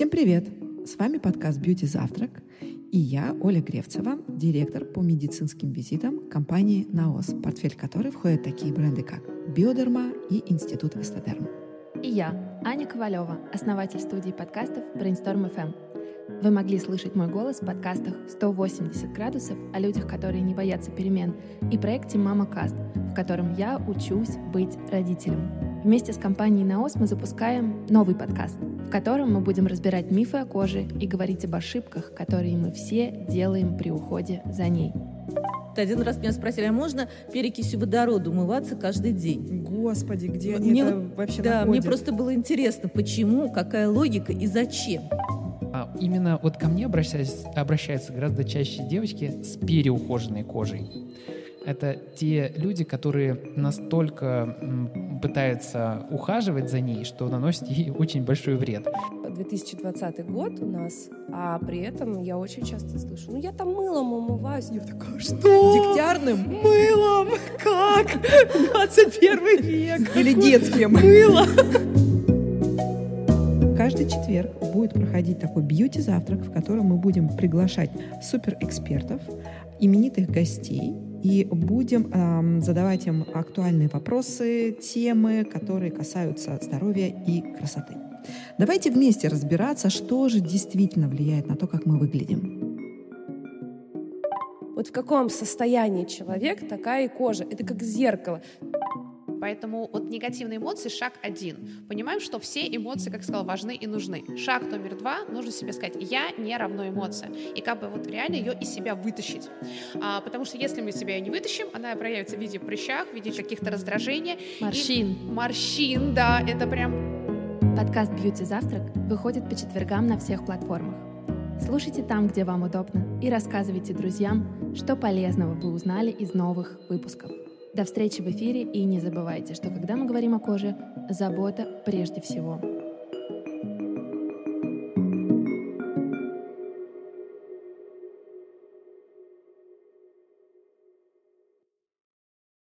Всем привет! С вами подкаст «Бьюти Завтрак» и я, Оля Гревцева, директор по медицинским визитам компании «Наос», в портфель которой входят такие бренды, как «Биодерма» и «Институт Эстедерм». И я, Аня Ковалева, основатель студии подкастов Brainstorm FM. Вы могли слышать мой голос в подкастах «180 градусов» о людях, которые не боятся перемен, и проекте «Мама Каст», в котором я учусь быть родителем. Вместе с компанией «Наос» мы запускаем новый подкаст, в котором мы будем разбирать мифы о коже и говорить об ошибках, которые мы все делаем при уходе за ней. Один раз меня спросили, а можно перекисью водорода умываться каждый день? Господи, где они мне это вообще Да, находят? мне просто было интересно, почему, какая логика и зачем. А Именно вот ко мне обращаются, обращаются гораздо чаще девочки с переухоженной кожей. Это те люди, которые настолько пытаются ухаживать за ней, что наносят ей очень большой вред. 2020 год у нас, а при этом я очень часто слышу, ну я там мылом умываюсь. Я такая, что? Дегтярным? Мылом? Как? 21 век. Или детским? Мыло. Каждый четверг будет проходить такой бьюти-завтрак, в котором мы будем приглашать суперэкспертов, именитых гостей, и будем эм, задавать им актуальные вопросы, темы, которые касаются здоровья и красоты. Давайте вместе разбираться, что же действительно влияет на то, как мы выглядим. Вот в каком состоянии человек, такая и кожа. Это как зеркало. Поэтому от негативной эмоции шаг один. Понимаем, что все эмоции, как сказал, важны и нужны. Шаг номер два, нужно себе сказать, я не равно эмоция. И как бы вот реально ее из себя вытащить. А, потому что если мы себя ее не вытащим, она проявится в виде прыщах, в виде каких-то раздражений. И- Морщин. Морщин, да, это прям Подкаст «Бьюти Завтрак» выходит по четвергам на всех платформах. Слушайте там, где вам удобно, и рассказывайте друзьям, что полезного вы узнали из новых выпусков. До встречи в эфире и не забывайте, что когда мы говорим о коже, забота прежде всего.